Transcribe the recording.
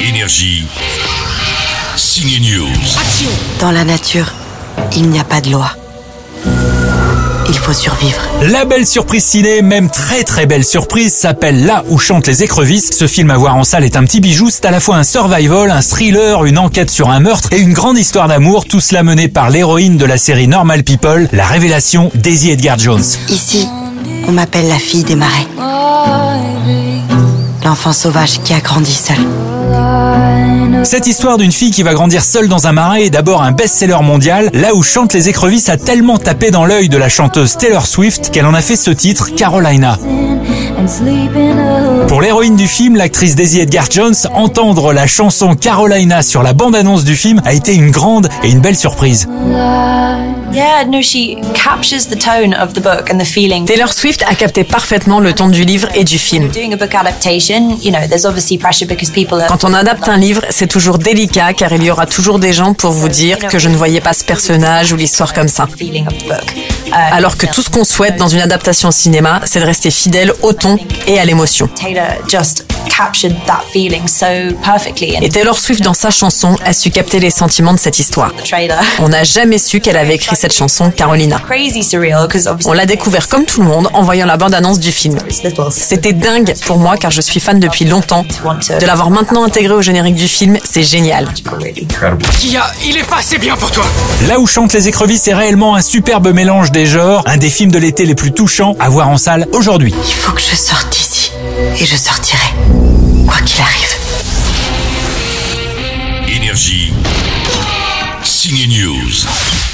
Énergie. Signe News. Dans la nature, il n'y a pas de loi. Il faut survivre. La belle surprise ciné, même très très belle surprise, s'appelle Là où chantent les écrevisses. Ce film à voir en salle est un petit bijou, c'est à la fois un survival, un thriller, une enquête sur un meurtre et une grande histoire d'amour, tout cela mené par l'héroïne de la série Normal People, la révélation Daisy Edgar Jones. Ici, on m'appelle la fille des marais. L'enfant sauvage qui a grandi seul. Cette histoire d'une fille qui va grandir seule dans un marais est d'abord un best-seller mondial. Là où chantent les écrevisses a tellement tapé dans l'œil de la chanteuse Taylor Swift qu'elle en a fait ce titre, Carolina. Pour l'héroïne du film, l'actrice Daisy Edgar Jones, entendre la chanson Carolina sur la bande-annonce du film a été une grande et une belle surprise. Yeah, no, she captures the tone of the book and the feeling. Taylor Swift a capté parfaitement le ton du livre et du film. Quand on adapte un livre, c'est toujours délicat car il y aura toujours des gens pour vous dire que je ne voyais pas ce personnage ou l'histoire comme ça. Feeling of the book. Uh, Alors que tout ce qu'on souhaite dans une adaptation au cinéma, c'est de rester fidèle au ton et à l'émotion. Captured that feeling so perfectly Et Taylor Swift, dans sa chanson, a su capter les sentiments de cette histoire. On n'a jamais su qu'elle avait écrit cette chanson, Carolina. On l'a découvert comme tout le monde en voyant la bande-annonce du film. C'était dingue pour moi car je suis fan depuis longtemps. De l'avoir maintenant intégré au générique du film, c'est génial. Kia, il est pas assez bien pour toi Là où chantent les écrevisses est réellement un superbe mélange des genres, un des films de l'été les plus touchants à voir en salle aujourd'hui. Il faut que je sorte. Et je sortirai. Quoi qu'il arrive. Énergie. Signe News.